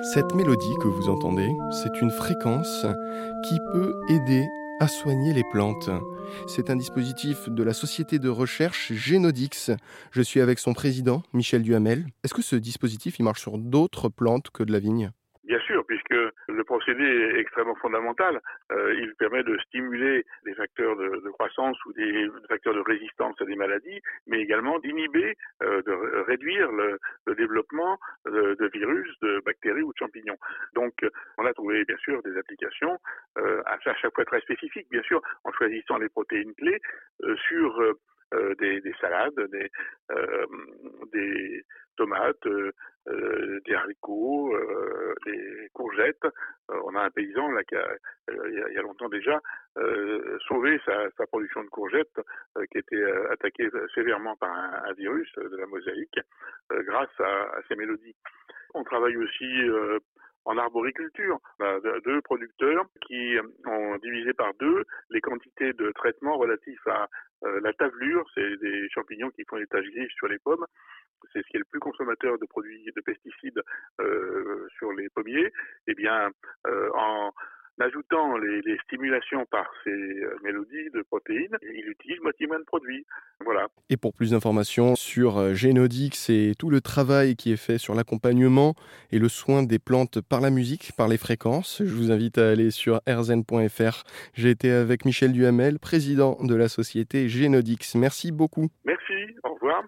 Cette mélodie que vous entendez, c'est une fréquence qui peut aider à soigner les plantes. C'est un dispositif de la société de recherche Génodix. Je suis avec son président, Michel Duhamel. Est-ce que ce dispositif il marche sur d'autres plantes que de la vigne? Puisque le procédé est extrêmement fondamental. Euh, il permet de stimuler des facteurs de, croissance ou des facteurs de résistance à des maladies, mais également d'inhiber, euh, de réduire le, développement de, virus, de bactéries ou de champignons. Donc, on a trouvé bien sûr des applications euh, à chaque fois très spécifiques, bien sûr, en choisissant les protéines clés sur des, des, salades, des, des tomates, des haricots, des courgettes. on a un paysan là qui a, il y a longtemps déjà, sauvé sa, sa, production de courgettes qui était attaquée sévèrement par un, virus de la mosaïque grâce à, ces mélodies. On travaille aussi en arboriculture. On a deux producteurs qui ont divisé par deux les quantités de traitements relatifs à euh, la tavelure, c'est des champignons qui font des taches grises sur les pommes. C'est ce qui est le plus consommateur de produits de pesticides euh, sur les pommiers. Eh bien, euh, en ajoutant les, les, stimulations par ces euh, mélodies de protéines, il utilise moitié moins de produits. Voilà. Et pour plus d'informations sur euh, Génodix et tout le travail qui est fait sur l'accompagnement et le soin des plantes par la musique, par les fréquences, je vous invite à aller sur rzn.fr. J'ai été avec Michel Duhamel, président de la société Génodix. Merci beaucoup. Merci, au revoir.